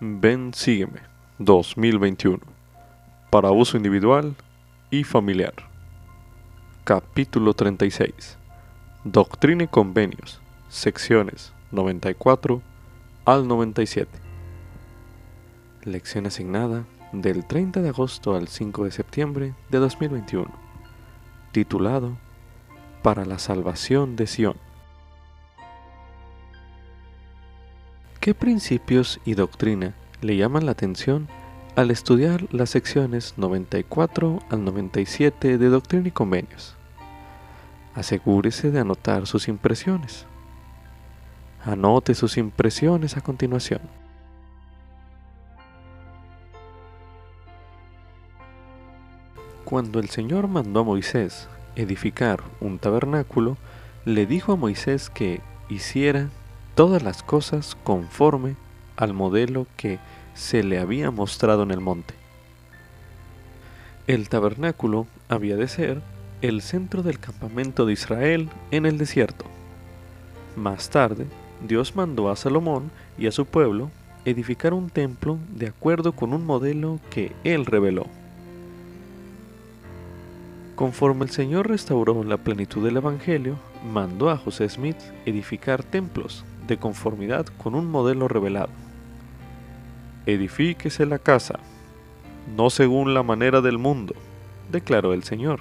Ven, sígueme 2021 para uso individual y familiar. Capítulo 36. Doctrina y convenios. Secciones 94 al 97. Lección asignada del 30 de agosto al 5 de septiembre de 2021. Titulado Para la salvación de Sion. ¿Qué principios y doctrina le llaman la atención al estudiar las secciones 94 al 97 de Doctrina y Convenios? Asegúrese de anotar sus impresiones. Anote sus impresiones a continuación. Cuando el Señor mandó a Moisés edificar un tabernáculo, le dijo a Moisés que hiciera todas las cosas conforme al modelo que se le había mostrado en el monte. El tabernáculo había de ser el centro del campamento de Israel en el desierto. Más tarde, Dios mandó a Salomón y a su pueblo edificar un templo de acuerdo con un modelo que él reveló. Conforme el Señor restauró la plenitud del Evangelio, mandó a José Smith edificar templos de conformidad con un modelo revelado. Edifíquese la casa, no según la manera del mundo, declaró el Señor.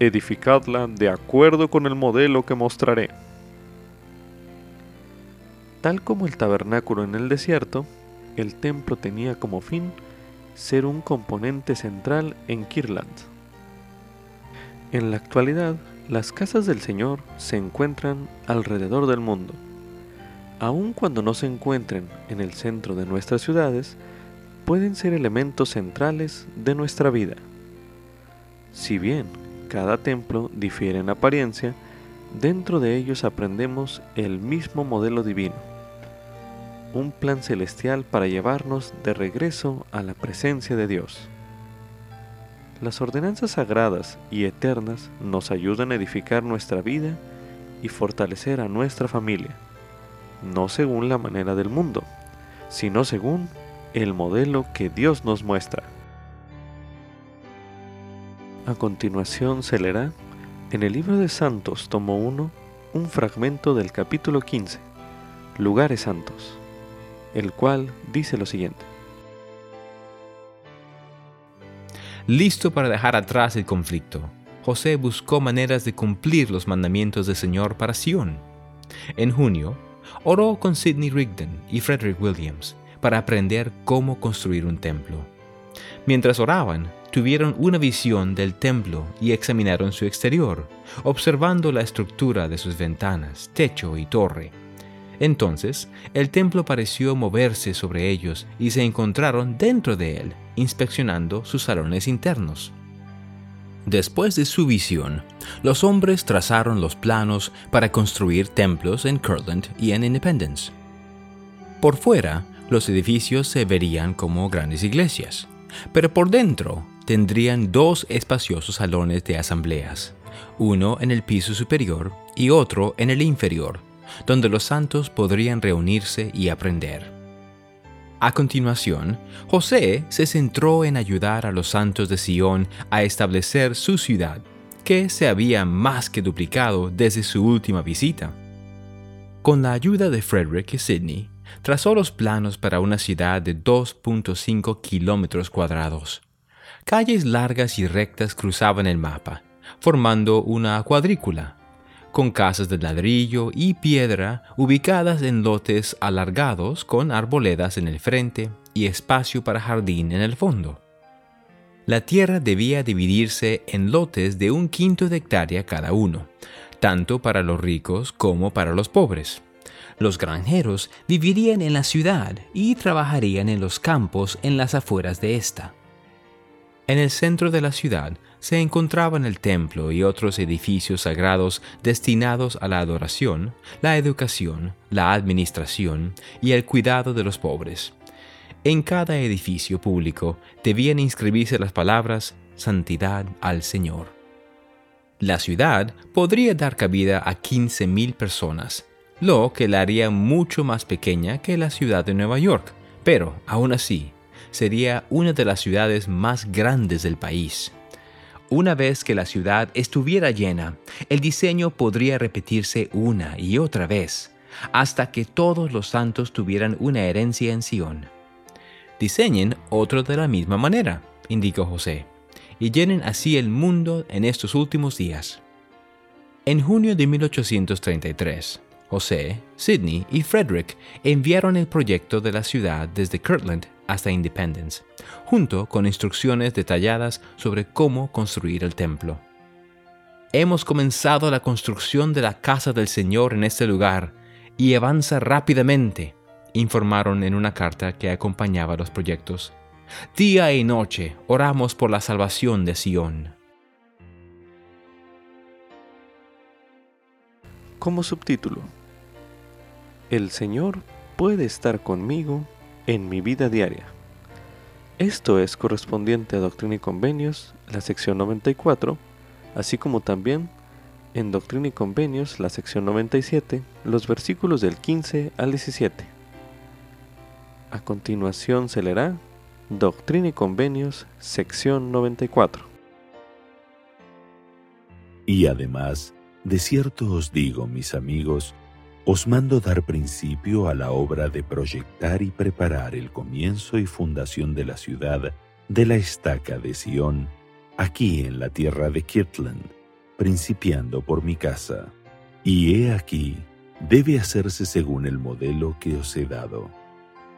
Edificadla de acuerdo con el modelo que mostraré. Tal como el tabernáculo en el desierto, el templo tenía como fin ser un componente central en Kirland. En la actualidad, las casas del Señor se encuentran alrededor del mundo aun cuando no se encuentren en el centro de nuestras ciudades, pueden ser elementos centrales de nuestra vida. Si bien cada templo difiere en apariencia, dentro de ellos aprendemos el mismo modelo divino, un plan celestial para llevarnos de regreso a la presencia de Dios. Las ordenanzas sagradas y eternas nos ayudan a edificar nuestra vida y fortalecer a nuestra familia no según la manera del mundo, sino según el modelo que Dios nos muestra. A continuación se leerá en el libro de Santos, tomo 1, un fragmento del capítulo 15, Lugares Santos, el cual dice lo siguiente. Listo para dejar atrás el conflicto, José buscó maneras de cumplir los mandamientos del Señor para Sion. En junio, oró con Sidney Rigdon y Frederick Williams para aprender cómo construir un templo. Mientras oraban, tuvieron una visión del templo y examinaron su exterior, observando la estructura de sus ventanas, techo y torre. Entonces, el templo pareció moverse sobre ellos y se encontraron dentro de él, inspeccionando sus salones internos. Después de su visión, los hombres trazaron los planos para construir templos en Kirtland y en Independence. Por fuera, los edificios se verían como grandes iglesias, pero por dentro tendrían dos espaciosos salones de asambleas, uno en el piso superior y otro en el inferior, donde los santos podrían reunirse y aprender. A continuación, José se centró en ayudar a los santos de Sion a establecer su ciudad, que se había más que duplicado desde su última visita. Con la ayuda de Frederick y Sidney, trazó los planos para una ciudad de 2.5 kilómetros cuadrados. Calles largas y rectas cruzaban el mapa, formando una cuadrícula con casas de ladrillo y piedra ubicadas en lotes alargados con arboledas en el frente y espacio para jardín en el fondo. La tierra debía dividirse en lotes de un quinto de hectárea cada uno, tanto para los ricos como para los pobres. Los granjeros vivirían en la ciudad y trabajarían en los campos en las afueras de esta. En el centro de la ciudad se encontraban el templo y otros edificios sagrados destinados a la adoración, la educación, la administración y el cuidado de los pobres. En cada edificio público debían inscribirse las palabras Santidad al Señor. La ciudad podría dar cabida a 15.000 personas, lo que la haría mucho más pequeña que la ciudad de Nueva York, Pero, aún así, sería una de las ciudades más grandes del país. Una vez que la ciudad estuviera llena, el diseño podría repetirse una y otra vez, hasta que todos los santos tuvieran una herencia en Sion. Diseñen otro de la misma manera, indicó José, y llenen así el mundo en estos últimos días. En junio de 1833, José, Sidney y Frederick enviaron el proyecto de la ciudad desde Kirtland hasta Independence, junto con instrucciones detalladas sobre cómo construir el templo. Hemos comenzado la construcción de la casa del Señor en este lugar y avanza rápidamente, informaron en una carta que acompañaba los proyectos. Día y noche oramos por la salvación de Sion. Como subtítulo, El Señor puede estar conmigo en mi vida diaria. Esto es correspondiente a Doctrina y Convenios, la sección 94, así como también en Doctrina y Convenios, la sección 97, los versículos del 15 al 17. A continuación se leerá Doctrina y Convenios, sección 94. Y además, de cierto os digo, mis amigos, os mando dar principio a la obra de proyectar y preparar el comienzo y fundación de la ciudad de la estaca de Sión, aquí en la tierra de Kirtland, principiando por mi casa. Y he aquí, debe hacerse según el modelo que os he dado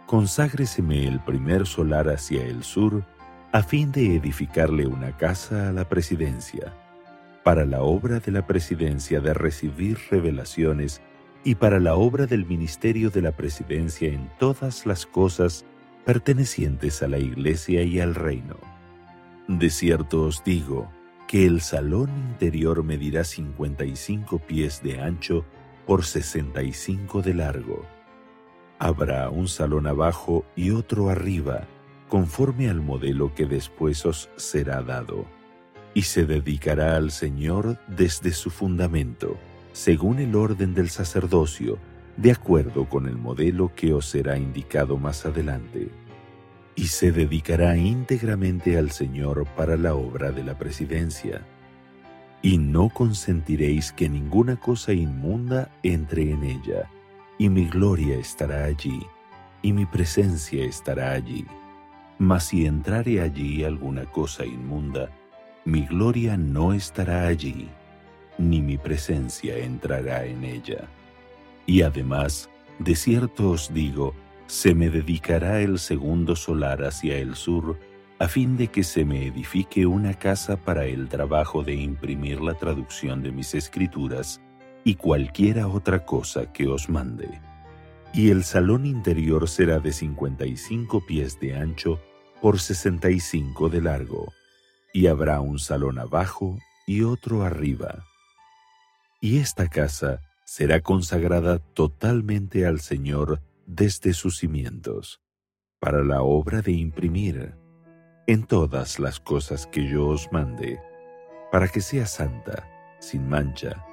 conságreseme el primer solar hacia el sur, a fin de edificarle una casa a la presidencia, para la obra de la presidencia de recibir revelaciones y para la obra del ministerio de la presidencia en todas las cosas pertenecientes a la iglesia y al reino. De cierto os digo que el salón interior medirá 55 pies de ancho por 65 de largo Habrá un salón abajo y otro arriba, conforme al modelo que después os será dado, y se dedicará al Señor desde su fundamento, según el orden del sacerdocio, de acuerdo con el modelo que os será indicado más adelante. Y se dedicará íntegramente al Señor para la obra de la presidencia. Y no consentiréis que ninguna cosa inmunda entre en ella, y mi gloria estará allí, y mi presencia estará allí. Mas si entrare allí alguna cosa inmunda, mi gloria no estará allí, ni mi presencia entrará en ella. Y además, de cierto os digo, se me dedicará el segundo solar hacia el sur, a fin de que se me edifique una casa para el trabajo de imprimir la traducción de mis escrituras, y cualquiera otra cosa que os mande. Y el salón interior será de 55 pies de ancho por 65 de largo, y habrá un salón abajo y otro arriba. Y esta casa será consagrada totalmente al Señor desde sus cimientos, para la obra de imprimir en todas las cosas que yo os mande, para que sea santa, sin mancha,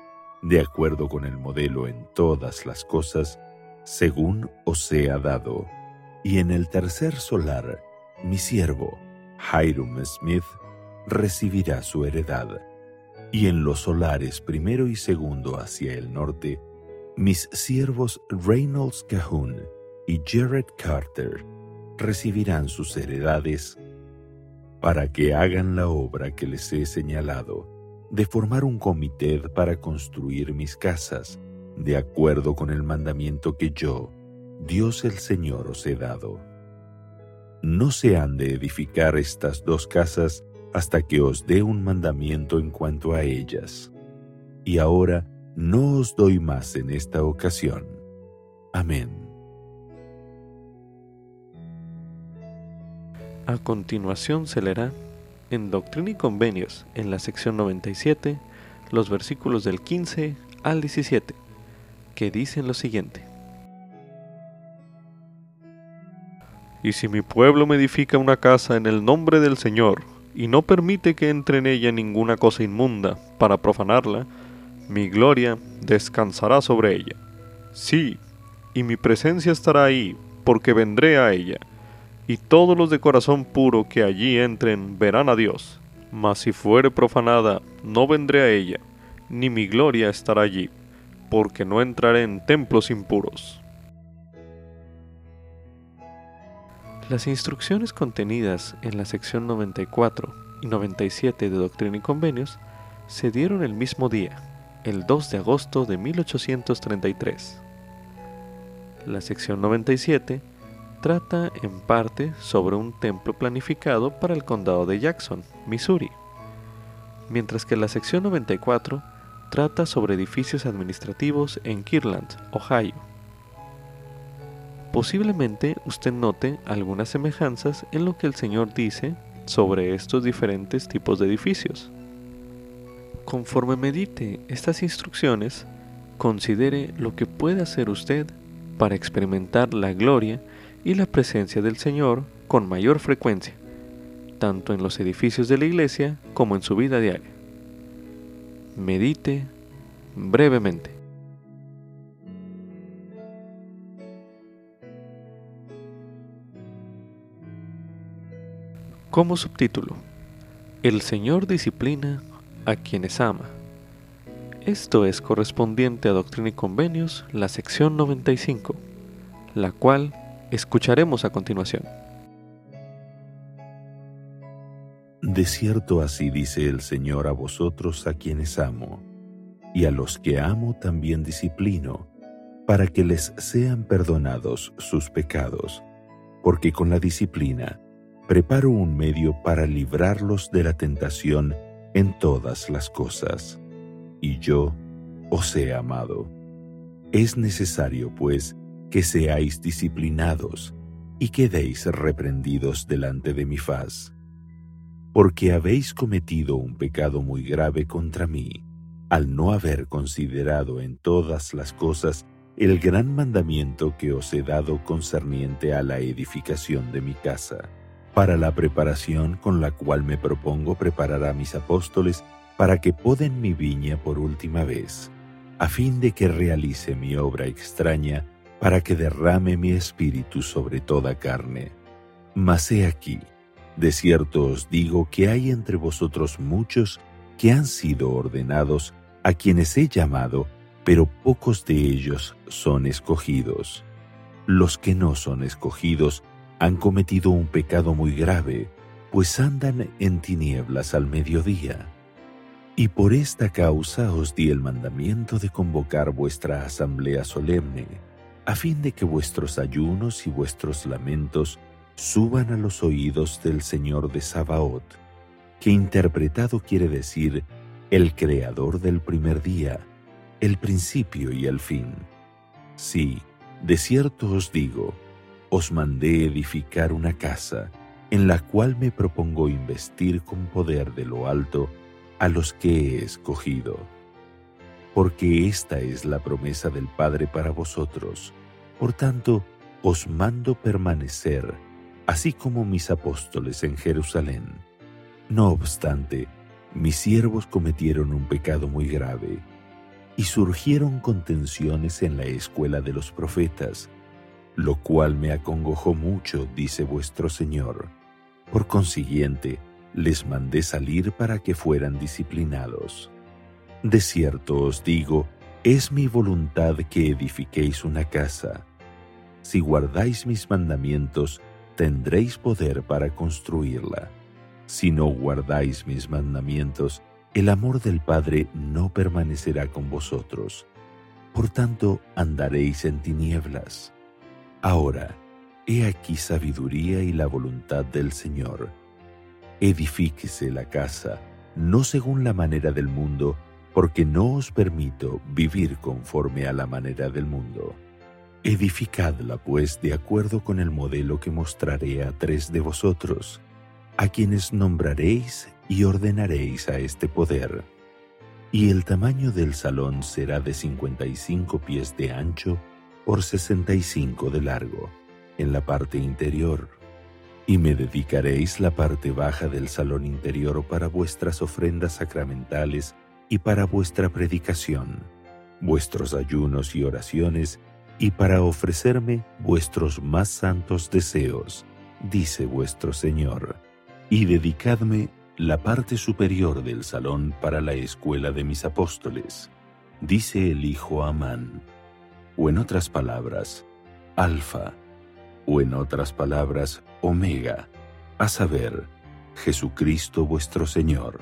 de acuerdo con el modelo en todas las cosas, según os sea dado. Y en el tercer solar, mi siervo, Hiram Smith, recibirá su heredad. Y en los solares primero y segundo hacia el norte, mis siervos Reynolds Cahoon y Jared Carter recibirán sus heredades para que hagan la obra que les he señalado de formar un comité para construir mis casas, de acuerdo con el mandamiento que yo, Dios el Señor, os he dado. No se han de edificar estas dos casas hasta que os dé un mandamiento en cuanto a ellas. Y ahora no os doy más en esta ocasión. Amén. A continuación se leerá en Doctrina y Convenios, en la sección 97, los versículos del 15 al 17, que dicen lo siguiente. Y si mi pueblo me edifica una casa en el nombre del Señor, y no permite que entre en ella ninguna cosa inmunda para profanarla, mi gloria descansará sobre ella. Sí, y mi presencia estará ahí, porque vendré a ella, y todos los de corazón puro que allí entren verán a Dios. Mas si fuere profanada, no vendré a ella, ni mi gloria estará allí, porque no entraré en templos impuros. Las instrucciones contenidas en la sección 94 y 97 de Doctrina y Convenios se dieron el mismo día, el 2 de agosto de 1833. La sección 97 trata en parte sobre un templo planificado para el condado de Jackson, Missouri, mientras que la sección 94 trata sobre edificios administrativos en Kirtland, Ohio. Posiblemente usted note algunas semejanzas en lo que el Señor dice sobre estos diferentes tipos de edificios. Conforme medite estas instrucciones, considere lo que puede hacer usted para experimentar la gloria y la presencia del Señor con mayor frecuencia, tanto en los edificios de la iglesia como en su vida diaria. Medite brevemente. Como subtítulo, El Señor disciplina a quienes ama. Esto es correspondiente a Doctrina y Convenios, la sección 95, la cual escucharemos a continuación. De cierto así dice el Señor a vosotros a quienes amo, y a los que amo también disciplino, para que les sean perdonados sus pecados, porque con la disciplina preparo un medio para librarlos de la tentación en todas las cosas. Y yo os he amado. Es necesario, pues, que seáis disciplinados y quedéis reprendidos delante de mi faz. Porque habéis cometido un pecado muy grave contra mí, al no haber considerado en todas las cosas el gran mandamiento que os he dado concerniente a la edificación de mi casa para la preparación con la cual me propongo preparar a mis apóstoles para que poden mi viña por última vez, a fin de que realice mi obra extraña, para que derrame mi espíritu sobre toda carne. Mas he aquí, de cierto os digo que hay entre vosotros muchos que han sido ordenados, a quienes he llamado, pero pocos de ellos son escogidos. Los que no son escogidos han cometido un pecado muy grave, pues andan en tinieblas al mediodía. Y por esta causa os di el mandamiento de convocar vuestra asamblea solemne, a fin de que vuestros ayunos y vuestros lamentos suban a los oídos del Señor de Sabaoth, que interpretado quiere decir el creador del primer día, el principio y el fin. Sí, de cierto os digo, os mandé edificar una casa en la cual me propongo investir con poder de lo alto a los que he escogido. Porque esta es la promesa del Padre para vosotros. Por tanto, os mando permanecer, así como mis apóstoles en Jerusalén. No obstante, mis siervos cometieron un pecado muy grave, y surgieron contenciones en la escuela de los profetas, lo cual me acongojó mucho, dice vuestro Señor. Por consiguiente, les mandé salir para que fueran disciplinados. De cierto os digo, es mi voluntad que edifiquéis una casa. Si guardáis mis mandamientos, tendréis poder para construirla. Si no guardáis mis mandamientos, el amor del Padre no permanecerá con vosotros. Por tanto, andaréis en tinieblas Ahora, he aquí sabiduría y la voluntad del Señor. Edifíquese la casa, no según la manera del mundo, porque no os permito vivir conforme a la manera del mundo. Edificadla, pues, de acuerdo con el modelo que mostraré a tres de vosotros, a quienes nombraréis y ordenaréis a este poder. Y el tamaño del salón será de cincuenta y cinco pies de ancho por 65 de largo, en la parte interior, y me dedicaréis la parte baja del salón interior para vuestras ofrendas sacramentales y para vuestra predicación, vuestros ayunos y oraciones, y para ofrecerme vuestros más santos deseos, dice vuestro Señor, y dedicadme la parte superior del salón para la escuela de mis apóstoles, dice el Hijo Amán, o en otras palabras, Alfa, o en otras palabras, Omega, a saber, Jesucristo vuestro Señor.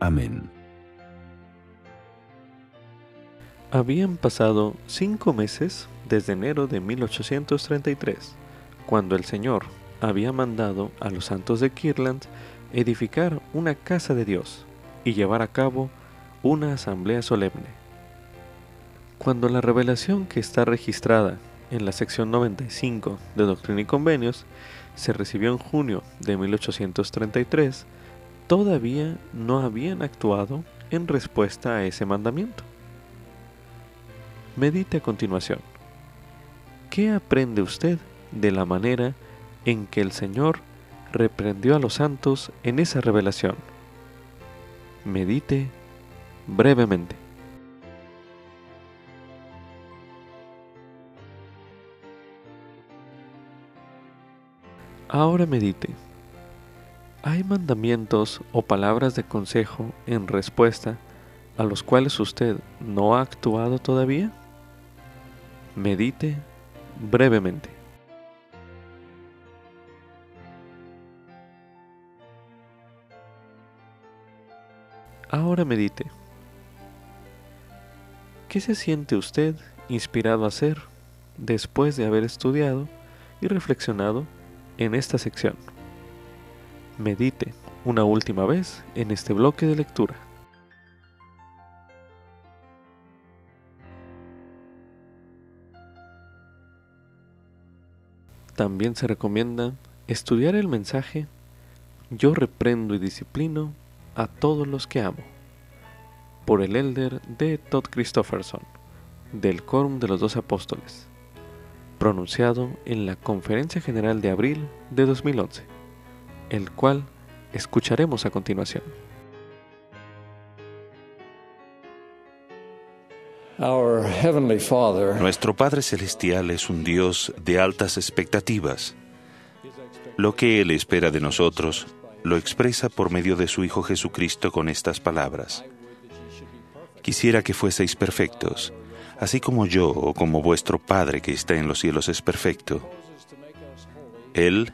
Amén. Habían pasado cinco meses desde enero de 1833, cuando el Señor había mandado a los santos de Kirland edificar una casa de Dios y llevar a cabo una asamblea solemne. Cuando la revelación que está registrada en la sección 95 de Doctrina y Convenios se recibió en junio de 1833, todavía no habían actuado en respuesta a ese mandamiento. Medite a continuación. ¿Qué aprende usted de la manera en que el Señor reprendió a los santos en esa revelación? Medite brevemente. Ahora medite. ¿Hay mandamientos o palabras de consejo en respuesta a los cuales usted no ha actuado todavía? Medite brevemente. Ahora medite. ¿Qué se siente usted inspirado a hacer después de haber estudiado y reflexionado en esta sección. Medite una última vez en este bloque de lectura. También se recomienda estudiar el mensaje Yo reprendo y disciplino a todos los que amo, por el elder de Todd Christofferson, del Quórum de los Dos Apóstoles pronunciado en la Conferencia General de abril de 2011, el cual escucharemos a continuación. Nuestro Padre Celestial es un Dios de altas expectativas. Lo que Él espera de nosotros lo expresa por medio de su Hijo Jesucristo con estas palabras. Quisiera que fueseis perfectos así como yo o como vuestro Padre que está en los cielos es perfecto. Él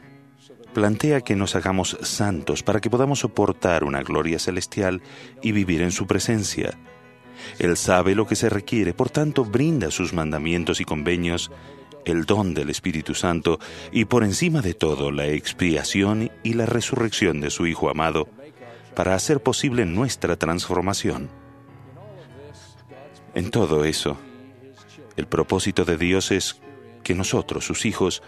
plantea que nos hagamos santos para que podamos soportar una gloria celestial y vivir en su presencia. Él sabe lo que se requiere, por tanto brinda sus mandamientos y convenios, el don del Espíritu Santo y por encima de todo la expiación y la resurrección de su Hijo amado para hacer posible nuestra transformación. En todo eso, el propósito de Dios es que nosotros, sus hijos,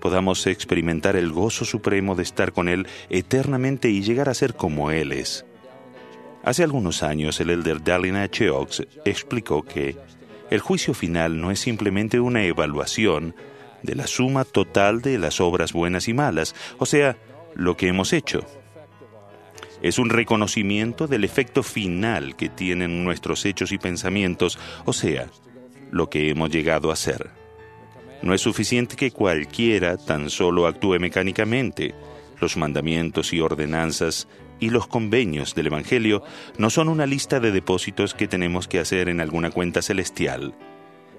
podamos experimentar el gozo supremo de estar con Él eternamente y llegar a ser como Él es. Hace algunos años el elder H. Oaks explicó que el juicio final no es simplemente una evaluación de la suma total de las obras buenas y malas, o sea, lo que hemos hecho. Es un reconocimiento del efecto final que tienen nuestros hechos y pensamientos, o sea, lo que hemos llegado a ser. No es suficiente que cualquiera tan solo actúe mecánicamente. Los mandamientos y ordenanzas y los convenios del Evangelio no son una lista de depósitos que tenemos que hacer en alguna cuenta celestial.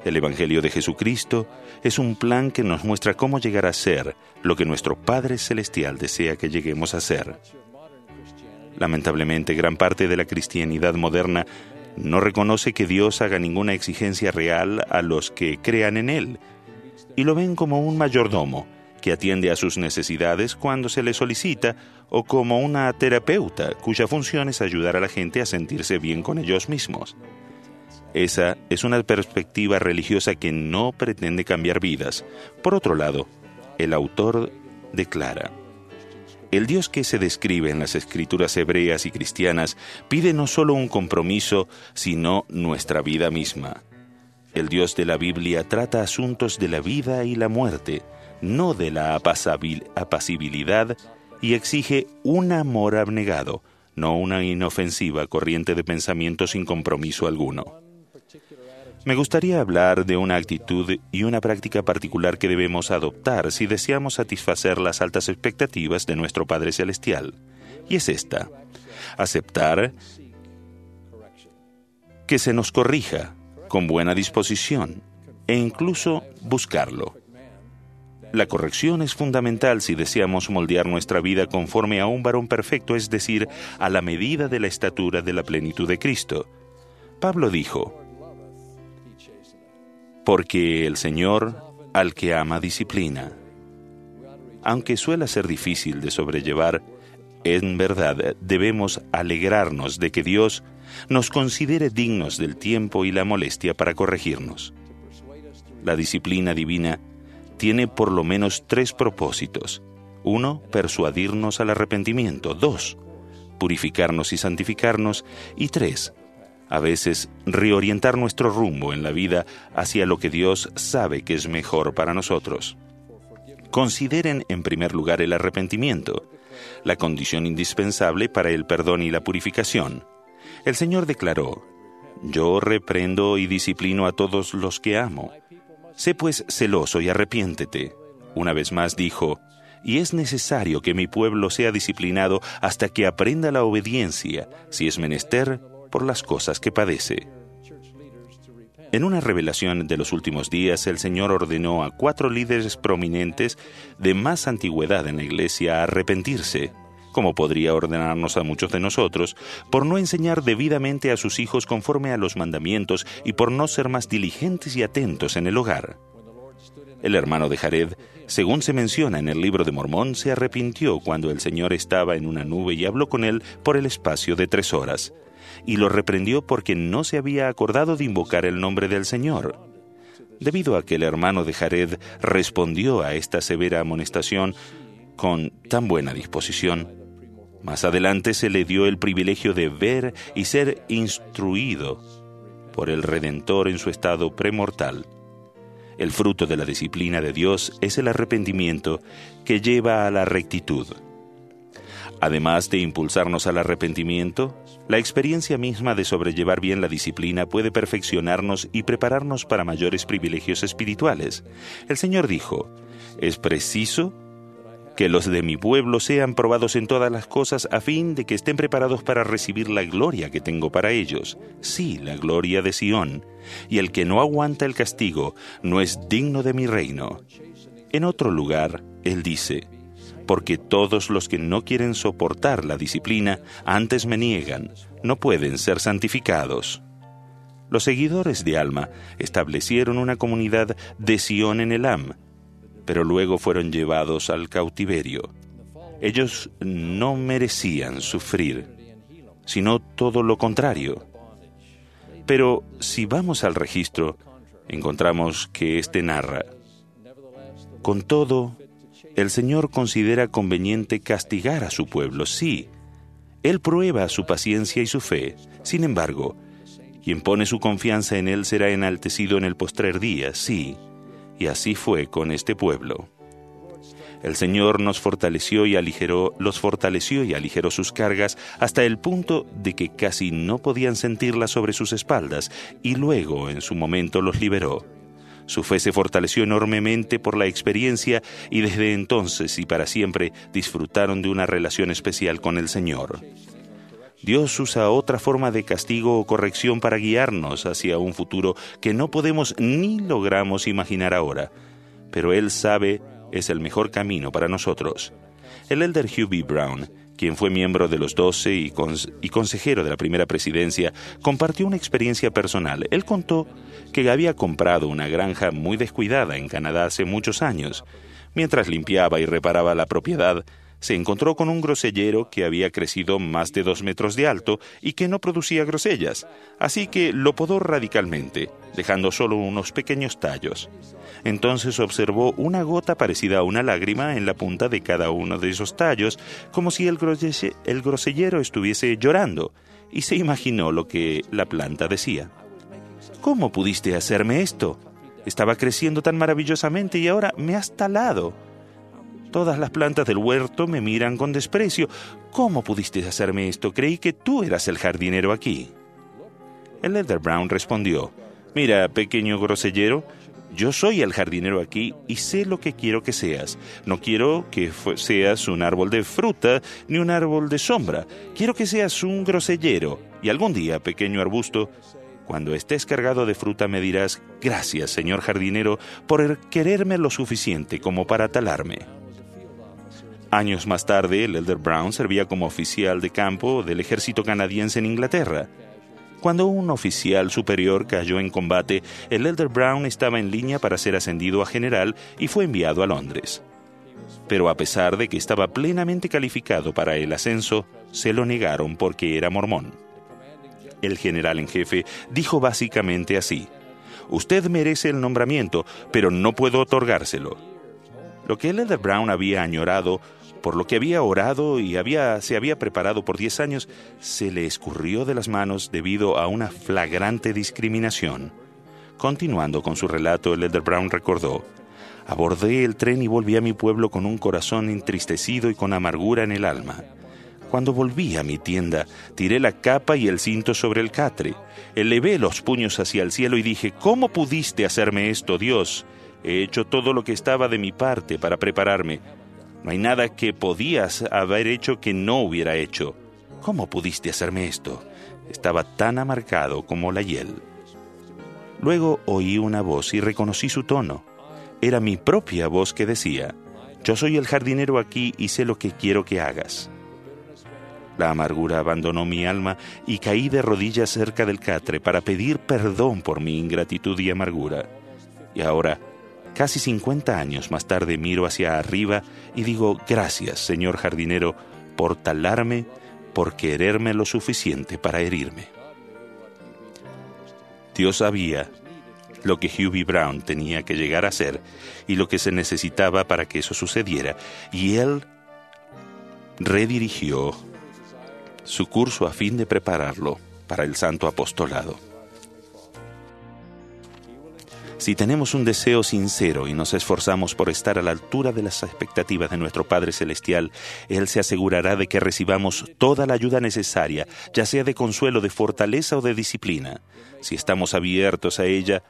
El Evangelio de Jesucristo es un plan que nos muestra cómo llegar a ser lo que nuestro Padre Celestial desea que lleguemos a ser. Lamentablemente, gran parte de la cristianidad moderna no reconoce que Dios haga ninguna exigencia real a los que crean en Él, y lo ven como un mayordomo que atiende a sus necesidades cuando se le solicita, o como una terapeuta cuya función es ayudar a la gente a sentirse bien con ellos mismos. Esa es una perspectiva religiosa que no pretende cambiar vidas. Por otro lado, el autor declara, el Dios que se describe en las escrituras hebreas y cristianas pide no solo un compromiso, sino nuestra vida misma. El Dios de la Biblia trata asuntos de la vida y la muerte, no de la apacibilidad, y exige un amor abnegado, no una inofensiva corriente de pensamiento sin compromiso alguno. Me gustaría hablar de una actitud y una práctica particular que debemos adoptar si deseamos satisfacer las altas expectativas de nuestro Padre Celestial. Y es esta, aceptar que se nos corrija con buena disposición e incluso buscarlo. La corrección es fundamental si deseamos moldear nuestra vida conforme a un varón perfecto, es decir, a la medida de la estatura de la plenitud de Cristo. Pablo dijo, porque el Señor al que ama disciplina. Aunque suele ser difícil de sobrellevar, en verdad debemos alegrarnos de que Dios nos considere dignos del tiempo y la molestia para corregirnos. La disciplina divina tiene por lo menos tres propósitos. Uno, persuadirnos al arrepentimiento. Dos, purificarnos y santificarnos. Y tres, a veces reorientar nuestro rumbo en la vida hacia lo que Dios sabe que es mejor para nosotros. Consideren en primer lugar el arrepentimiento, la condición indispensable para el perdón y la purificación. El Señor declaró, Yo reprendo y disciplino a todos los que amo. Sé pues celoso y arrepiéntete. Una vez más dijo, y es necesario que mi pueblo sea disciplinado hasta que aprenda la obediencia, si es menester, por las cosas que padece. En una revelación de los últimos días, el Señor ordenó a cuatro líderes prominentes de más antigüedad en la Iglesia a arrepentirse, como podría ordenarnos a muchos de nosotros, por no enseñar debidamente a sus hijos conforme a los mandamientos y por no ser más diligentes y atentos en el hogar. El hermano de Jared, según se menciona en el libro de Mormón, se arrepintió cuando el Señor estaba en una nube y habló con él por el espacio de tres horas y lo reprendió porque no se había acordado de invocar el nombre del Señor. Debido a que el hermano de Jared respondió a esta severa amonestación con tan buena disposición, más adelante se le dio el privilegio de ver y ser instruido por el Redentor en su estado premortal. El fruto de la disciplina de Dios es el arrepentimiento que lleva a la rectitud. Además de impulsarnos al arrepentimiento, la experiencia misma de sobrellevar bien la disciplina puede perfeccionarnos y prepararnos para mayores privilegios espirituales. El Señor dijo, es preciso que los de mi pueblo sean probados en todas las cosas a fin de que estén preparados para recibir la gloria que tengo para ellos. Sí, la gloria de Sión. Y el que no aguanta el castigo no es digno de mi reino. En otro lugar, Él dice, porque todos los que no quieren soportar la disciplina antes me niegan, no pueden ser santificados. Los seguidores de Alma establecieron una comunidad de Sion en Elam, pero luego fueron llevados al cautiverio. Ellos no merecían sufrir, sino todo lo contrario. Pero si vamos al registro, encontramos que éste narra, con todo, el Señor considera conveniente castigar a su pueblo, sí. Él prueba su paciencia y su fe. Sin embargo, quien pone su confianza en Él será enaltecido en el postrer día, sí. Y así fue con este pueblo. El Señor nos fortaleció y aligeró, los fortaleció y aligeró sus cargas hasta el punto de que casi no podían sentirlas sobre sus espaldas, y luego en su momento los liberó. Su fe se fortaleció enormemente por la experiencia y desde entonces y para siempre disfrutaron de una relación especial con el Señor. Dios usa otra forma de castigo o corrección para guiarnos hacia un futuro que no podemos ni logramos imaginar ahora, pero Él sabe es el mejor camino para nosotros. El elder Hugh B. Brown quien fue miembro de los Doce y, consejero de la primera presidencia, compartió una experiencia personal. Él contó que había comprado una granja muy descuidada en Canadá hace muchos años. Mientras limpiaba y reparaba la propiedad, se encontró con un grosellero que había crecido más de dos metros de alto y que no producía grosellas, así que lo podó radicalmente, dejando solo unos pequeños tallos. Entonces observó una gota parecida a una lágrima en la punta de cada uno de esos tallos, como si el, el grosellero estuviese llorando, y se imaginó lo que la planta decía. ¿Cómo pudiste hacerme esto? Estaba creciendo tan maravillosamente y ahora me has talado. Todas las plantas del huerto me miran con desprecio. ¿Cómo pudiste hacerme esto? Creí que tú eras el jardinero aquí. El Elder Brown respondió, Mira, pequeño grosellero, yo soy el jardinero aquí y sé lo que quiero que seas. No quiero que seas un árbol de fruta ni un árbol de sombra. Quiero que seas un grosellero. Y algún día, pequeño arbusto, cuando estés cargado de fruta me dirás, gracias, señor jardinero, por quererme lo suficiente como para talarme. Años más tarde, el Elder Brown servía como oficial de campo del ejército canadiense en Inglaterra. Cuando un oficial superior cayó en combate, el Elder Brown estaba en línea para ser ascendido a general y fue enviado a Londres. Pero a pesar de que estaba plenamente calificado para el ascenso, se lo negaron porque era mormón. El general en jefe dijo básicamente así, Usted merece el nombramiento, pero no puedo otorgárselo. Lo que el Elder Brown había añorado por lo que había orado y había, se había preparado por diez años, se le escurrió de las manos debido a una flagrante discriminación. Continuando con su relato, el Elder Brown recordó, Abordé el tren y volví a mi pueblo con un corazón entristecido y con amargura en el alma. Cuando volví a mi tienda, tiré la capa y el cinto sobre el catre, elevé los puños hacia el cielo y dije, ¿Cómo pudiste hacerme esto, Dios? He hecho todo lo que estaba de mi parte para prepararme, no hay nada que podías haber hecho que no hubiera hecho. ¿Cómo pudiste hacerme esto? Estaba tan amargado como la hiel. Luego oí una voz y reconocí su tono. Era mi propia voz que decía, yo soy el jardinero aquí y sé lo que quiero que hagas. La amargura abandonó mi alma y caí de rodillas cerca del catre para pedir perdón por mi ingratitud y amargura. Y ahora Casi 50 años más tarde miro hacia arriba y digo, gracias, señor jardinero, por talarme, por quererme lo suficiente para herirme. Dios sabía lo que Hughie Brown tenía que llegar a ser y lo que se necesitaba para que eso sucediera, y él redirigió su curso a fin de prepararlo para el santo apostolado. Si tenemos un deseo sincero y nos esforzamos por estar a la altura de las expectativas de nuestro Padre Celestial, Él se asegurará de que recibamos toda la ayuda necesaria, ya sea de consuelo, de fortaleza o de disciplina. Si estamos abiertos a ella,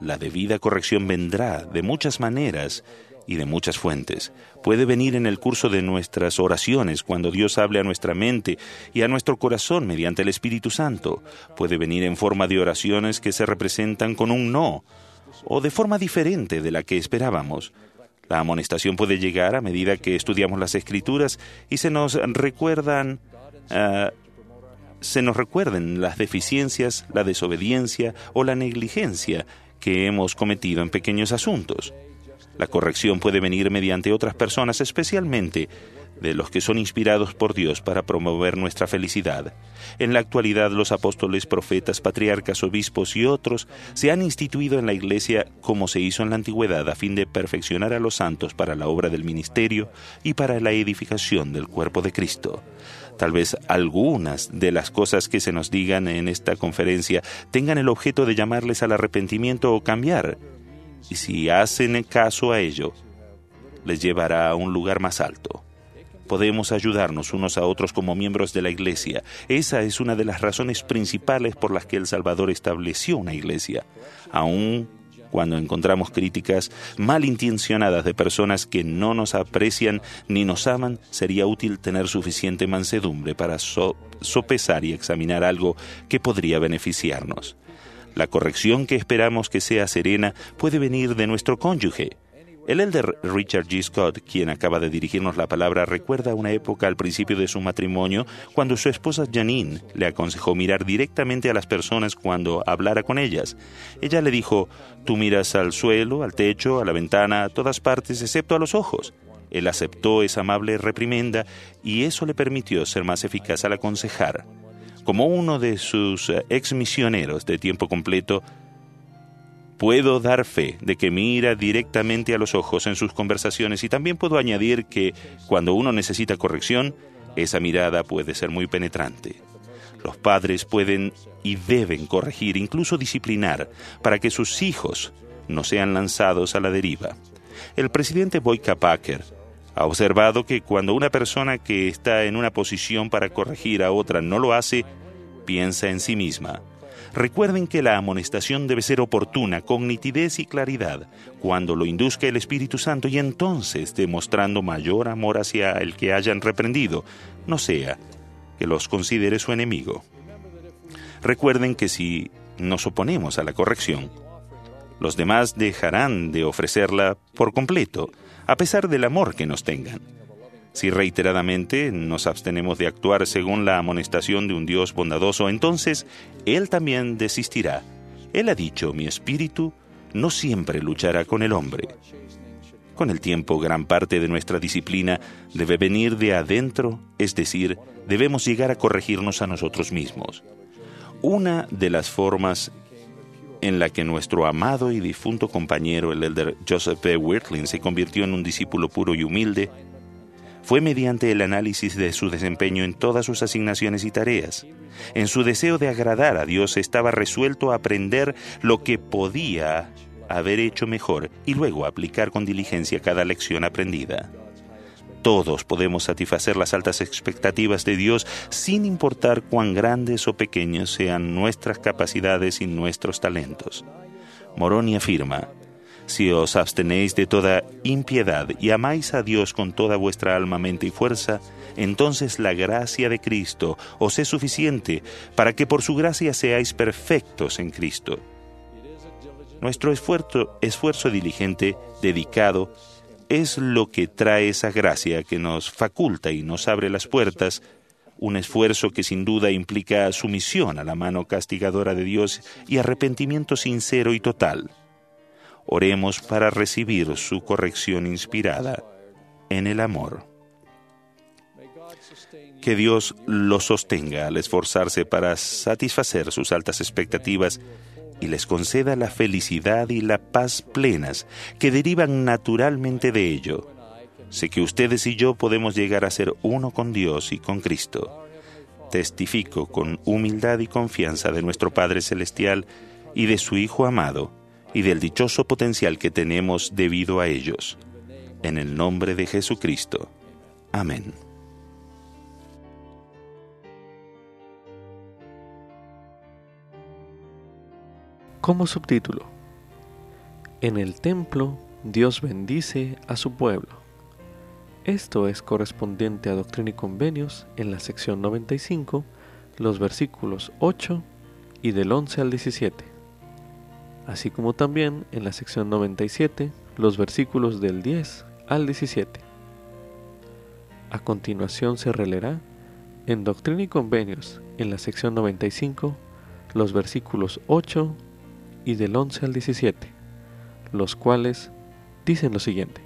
la debida corrección vendrá de muchas maneras y de muchas fuentes. Puede venir en el curso de nuestras oraciones, cuando Dios hable a nuestra mente y a nuestro corazón mediante el Espíritu Santo. Puede venir en forma de oraciones que se representan con un no o de forma diferente de la que esperábamos. La amonestación puede llegar a medida que estudiamos las escrituras y se nos recuerdan ah, se nos recuerden las deficiencias, la desobediencia o la negligencia que hemos cometido en pequeños asuntos. La corrección puede venir mediante otras personas, especialmente de los que son inspirados por Dios para promover nuestra felicidad. En la actualidad los apóstoles, profetas, patriarcas, obispos y otros se han instituido en la Iglesia como se hizo en la antigüedad a fin de perfeccionar a los santos para la obra del ministerio y para la edificación del cuerpo de Cristo. Tal vez algunas de las cosas que se nos digan en esta conferencia tengan el objeto de llamarles al arrepentimiento o cambiar, y si hacen caso a ello, les llevará a un lugar más alto podemos ayudarnos unos a otros como miembros de la Iglesia. Esa es una de las razones principales por las que El Salvador estableció una Iglesia. Aún cuando encontramos críticas malintencionadas de personas que no nos aprecian ni nos aman, sería útil tener suficiente mansedumbre para sopesar y examinar algo que podría beneficiarnos. La corrección que esperamos que sea serena puede venir de nuestro cónyuge, el elder Richard G. Scott, quien acaba de dirigirnos la palabra, recuerda una época al principio de su matrimonio cuando su esposa Janine le aconsejó mirar directamente a las personas cuando hablara con ellas. Ella le dijo, tú miras al suelo, al techo, a la ventana, a todas partes excepto a los ojos. Él aceptó esa amable reprimenda y eso le permitió ser más eficaz al aconsejar. Como uno de sus eh, ex misioneros de tiempo completo, Puedo dar fe de que mira directamente a los ojos en sus conversaciones y también puedo añadir que cuando uno necesita corrección, esa mirada puede ser muy penetrante. Los padres pueden y deben corregir, incluso disciplinar, para que sus hijos no sean lanzados a la deriva. El presidente Boyka Packer ha observado que cuando una persona que está en una posición para corregir a otra no lo hace, piensa en sí misma Recuerden que la amonestación debe ser oportuna, con nitidez y claridad, cuando lo induzca el Espíritu Santo y entonces demostrando mayor amor hacia el que hayan reprendido, no sea que los considere su enemigo. Recuerden que si nos oponemos a la corrección, los demás dejarán de ofrecerla por completo, a pesar del amor que nos tengan. Si reiteradamente nos abstenemos de actuar según la amonestación de un Dios bondadoso, entonces Él también desistirá. Él ha dicho, mi espíritu no siempre luchará con el hombre. Con el tiempo, gran parte de nuestra disciplina debe venir de adentro, es decir, debemos llegar a corregirnos a nosotros mismos. Una de las formas en la que nuestro amado y difunto compañero, el elder Joseph P. Wirtling, se convirtió en un discípulo puro y humilde, fue mediante el análisis de su desempeño en todas sus asignaciones y tareas. En su deseo de agradar a Dios estaba resuelto a aprender lo que podía haber hecho mejor y luego aplicar con diligencia cada lección aprendida. Todos podemos satisfacer las altas expectativas de Dios sin importar cuán grandes o pequeños sean nuestras capacidades y nuestros talentos. Moroni afirma, si os abstenéis de toda impiedad y amáis a Dios con toda vuestra alma, mente y fuerza, entonces la gracia de Cristo os es suficiente para que por su gracia seáis perfectos en Cristo. Nuestro esfuerzo, esfuerzo diligente, dedicado, es lo que trae esa gracia que nos faculta y nos abre las puertas, un esfuerzo que sin duda implica sumisión a la mano castigadora de Dios y arrepentimiento sincero y total. Oremos para recibir su corrección inspirada en el amor. Que Dios lo sostenga al esforzarse para satisfacer sus altas expectativas y les conceda la felicidad y la paz plenas que derivan naturalmente de ello. Sé que ustedes y yo podemos llegar a ser uno con Dios y con Cristo. Testifico con humildad y confianza de nuestro Padre Celestial y de su Hijo amado, y del dichoso potencial que tenemos debido a ellos. En el nombre de Jesucristo. Amén. Como subtítulo, En el templo Dios bendice a su pueblo. Esto es correspondiente a Doctrina y Convenios en la sección 95, los versículos 8 y del 11 al 17 así como también en la sección 97 los versículos del 10 al 17. A continuación se releerá en Doctrina y Convenios en la sección 95 los versículos 8 y del 11 al 17, los cuales dicen lo siguiente.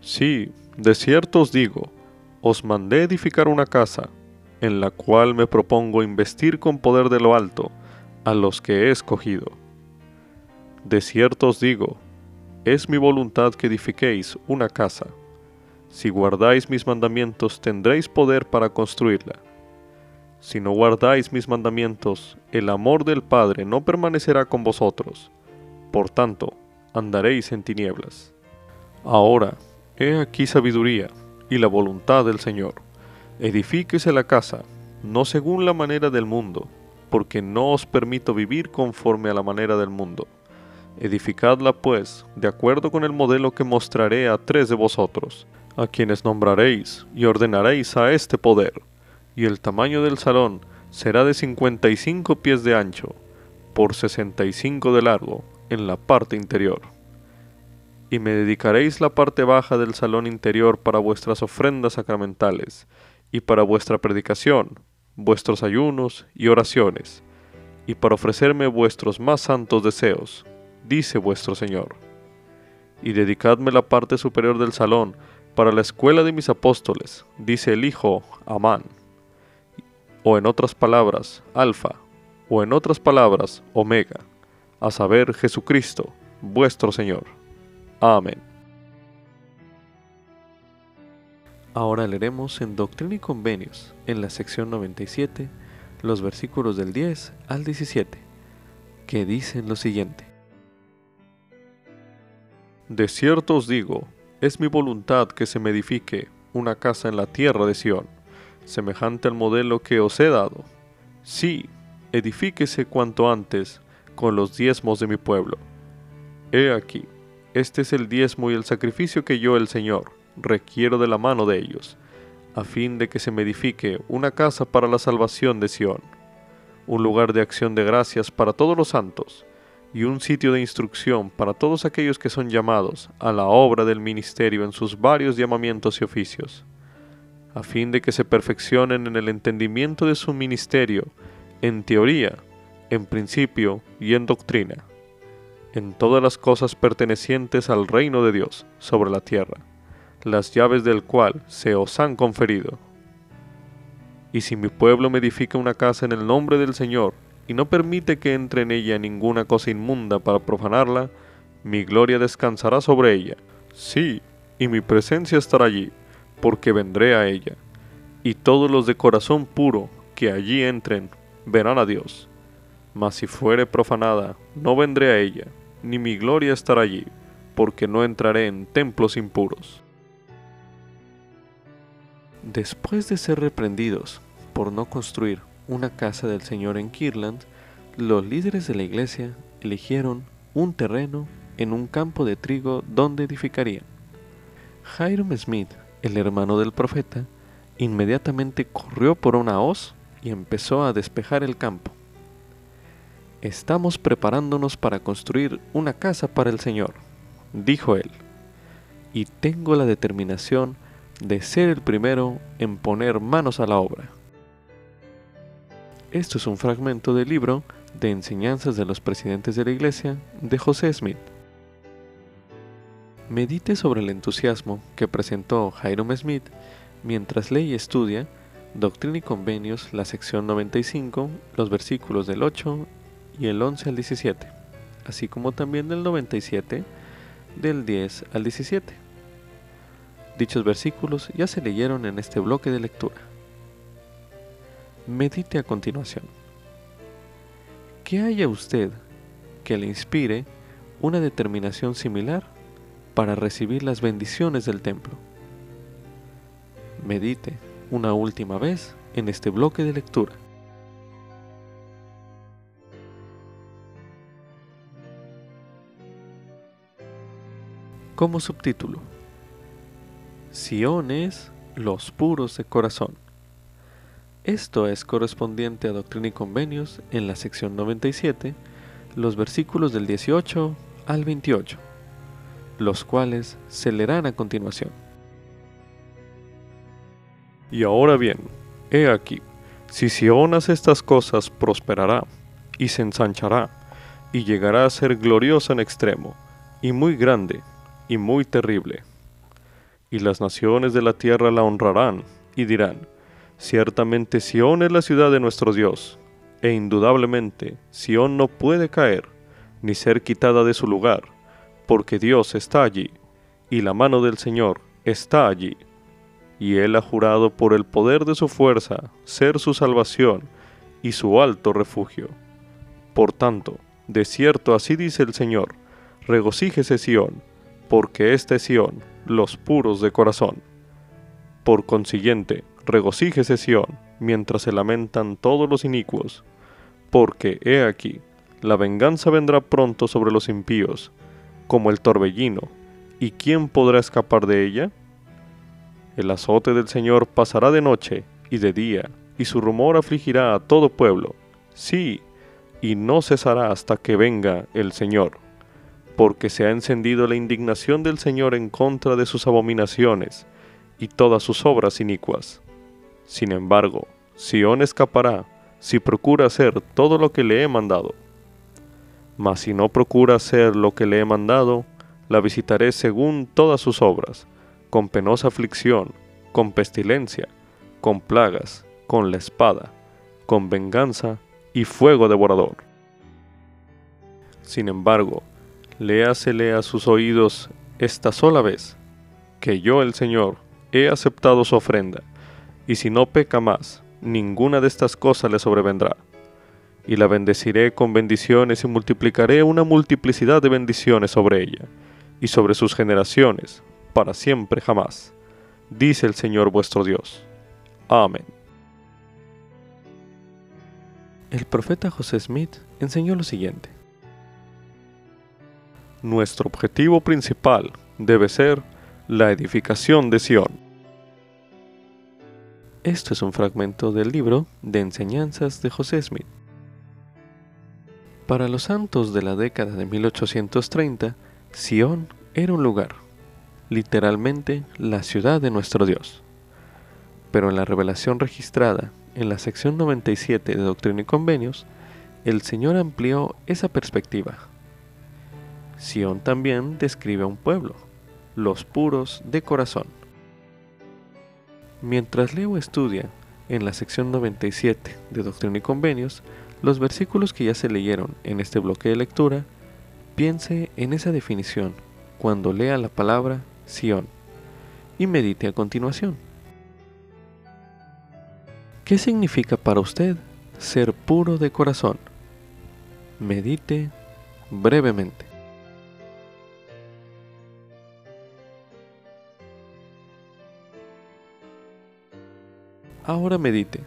Sí, de cierto os digo, os mandé edificar una casa, en la cual me propongo investir con poder de lo alto, a los que he escogido. De cierto os digo, es mi voluntad que edifiquéis una casa. Si guardáis mis mandamientos tendréis poder para construirla. Si no guardáis mis mandamientos, el amor del Padre no permanecerá con vosotros. Por tanto, andaréis en tinieblas. Ahora, he aquí sabiduría y la voluntad del Señor. Edifíquese la casa, no según la manera del mundo, porque no os permito vivir conforme a la manera del mundo. Edificadla pues, de acuerdo con el modelo que mostraré a tres de vosotros, a quienes nombraréis y ordenaréis a este poder, y el tamaño del salón será de 55 pies de ancho, por 65 de largo, en la parte interior. Y me dedicaréis la parte baja del salón interior para vuestras ofrendas sacramentales, y para vuestra predicación, vuestros ayunos y oraciones, y para ofrecerme vuestros más santos deseos, dice vuestro Señor. Y dedicadme la parte superior del salón para la escuela de mis apóstoles, dice el Hijo Amán, o en otras palabras, Alfa, o en otras palabras, Omega, a saber, Jesucristo, vuestro Señor. Amén. Ahora leeremos en Doctrina y Convenios, en la sección 97, los versículos del 10 al 17, que dicen lo siguiente. De cierto os digo, es mi voluntad que se me edifique una casa en la tierra de Sión, semejante al modelo que os he dado. Sí, edifíquese cuanto antes con los diezmos de mi pueblo. He aquí, este es el diezmo y el sacrificio que yo, el Señor, requiero de la mano de ellos, a fin de que se me edifique una casa para la salvación de Sión, un lugar de acción de gracias para todos los santos, y un sitio de instrucción para todos aquellos que son llamados a la obra del ministerio en sus varios llamamientos y oficios, a fin de que se perfeccionen en el entendimiento de su ministerio, en teoría, en principio y en doctrina, en todas las cosas pertenecientes al reino de Dios sobre la tierra, las llaves del cual se os han conferido. Y si mi pueblo me edifica una casa en el nombre del Señor, y no permite que entre en ella ninguna cosa inmunda para profanarla, mi gloria descansará sobre ella. Sí, y mi presencia estará allí, porque vendré a ella. Y todos los de corazón puro que allí entren verán a Dios. Mas si fuere profanada, no vendré a ella, ni mi gloria estará allí, porque no entraré en templos impuros. Después de ser reprendidos por no construir una casa del Señor en Kirland, los líderes de la iglesia eligieron un terreno en un campo de trigo donde edificarían. Hiram Smith, el hermano del profeta, inmediatamente corrió por una hoz y empezó a despejar el campo. Estamos preparándonos para construir una casa para el Señor, dijo él, y tengo la determinación de ser el primero en poner manos a la obra. Esto es un fragmento del libro de Enseñanzas de los Presidentes de la Iglesia de José Smith. Medite sobre el entusiasmo que presentó Hiram Smith mientras lee y estudia Doctrina y Convenios, la sección 95, los versículos del 8 y el 11 al 17, así como también del 97, del 10 al 17. Dichos versículos ya se leyeron en este bloque de lectura. Medite a continuación. ¿Qué haya usted que le inspire una determinación similar para recibir las bendiciones del templo? Medite una última vez en este bloque de lectura. Como subtítulo, Siones, los puros de corazón. Esto es correspondiente a Doctrina y Convenios en la sección 97, los versículos del 18 al 28, los cuales se leerán a continuación. Y ahora bien, he aquí, si Sion hace estas cosas, prosperará, y se ensanchará, y llegará a ser gloriosa en extremo, y muy grande, y muy terrible. Y las naciones de la tierra la honrarán, y dirán, Ciertamente Sión es la ciudad de nuestro Dios, e indudablemente Sión no puede caer, ni ser quitada de su lugar, porque Dios está allí, y la mano del Señor está allí. Y Él ha jurado por el poder de su fuerza ser su salvación y su alto refugio. Por tanto, de cierto así dice el Señor, regocíjese Sión, porque este es Sión, los puros de corazón. Por consiguiente, regocíjese Sión, mientras se lamentan todos los inicuos, porque he aquí, la venganza vendrá pronto sobre los impíos, como el torbellino, ¿y quién podrá escapar de ella? El azote del Señor pasará de noche y de día, y su rumor afligirá a todo pueblo. Sí, y no cesará hasta que venga el Señor, porque se ha encendido la indignación del Señor en contra de sus abominaciones y todas sus obras inicuas. Sin embargo, Sión escapará si procura hacer todo lo que le he mandado. Mas si no procura hacer lo que le he mandado, la visitaré según todas sus obras, con penosa aflicción, con pestilencia, con plagas, con la espada, con venganza y fuego devorador. Sin embargo, léasele a sus oídos esta sola vez, que yo el Señor he aceptado su ofrenda, y si no peca más, ninguna de estas cosas le sobrevendrá. Y la bendeciré con bendiciones y multiplicaré una multiplicidad de bendiciones sobre ella, y sobre sus generaciones, para siempre jamás, dice el Señor vuestro Dios. Amén. el profeta José Smith enseñó lo siguiente. Nuestro objetivo principal debe ser la edificación de Sion. Esto es un fragmento del libro de enseñanzas de José Smith. Para los santos de la década de 1830, Sion era un lugar, literalmente la ciudad de nuestro Dios. Pero en la revelación registrada en la sección 97 de Doctrina y Convenios, el Señor amplió esa perspectiva. Sion también describe a un pueblo, los puros de corazón. Mientras Leo estudia en la sección 97 de Doctrina y Convenios, los versículos que ya se leyeron en este bloque de lectura, piense en esa definición cuando lea la palabra Sion y medite a continuación. ¿Qué significa para usted ser puro de corazón? Medite brevemente. Ahora medite.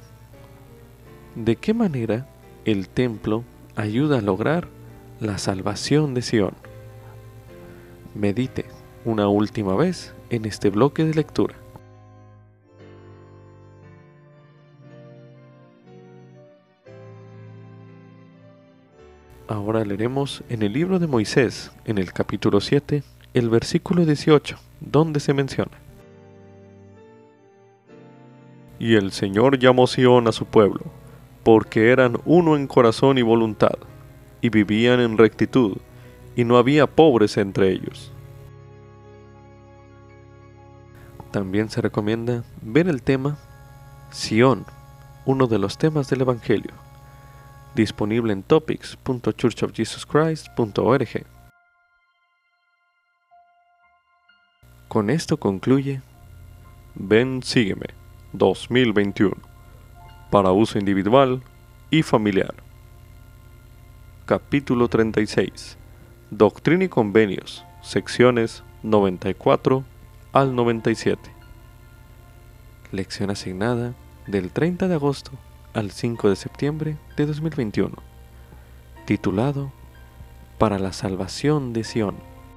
¿De qué manera el templo ayuda a lograr la salvación de Sion? Medite una última vez en este bloque de lectura. Ahora leeremos en el libro de Moisés, en el capítulo 7, el versículo 18, donde se menciona. Y el Señor llamó Sión a su pueblo, porque eran uno en corazón y voluntad, y vivían en rectitud, y no había pobres entre ellos. También se recomienda ver el tema Sión, uno de los temas del Evangelio disponible en topics.churchofjesuschrist.org. Con esto concluye Ven Sígueme 2021 para uso individual y familiar. Capítulo 36 Doctrina y Convenios, secciones 94 al 97. Lección asignada del 30 de agosto al 5 de septiembre de 2021, titulado Para la salvación de Sion.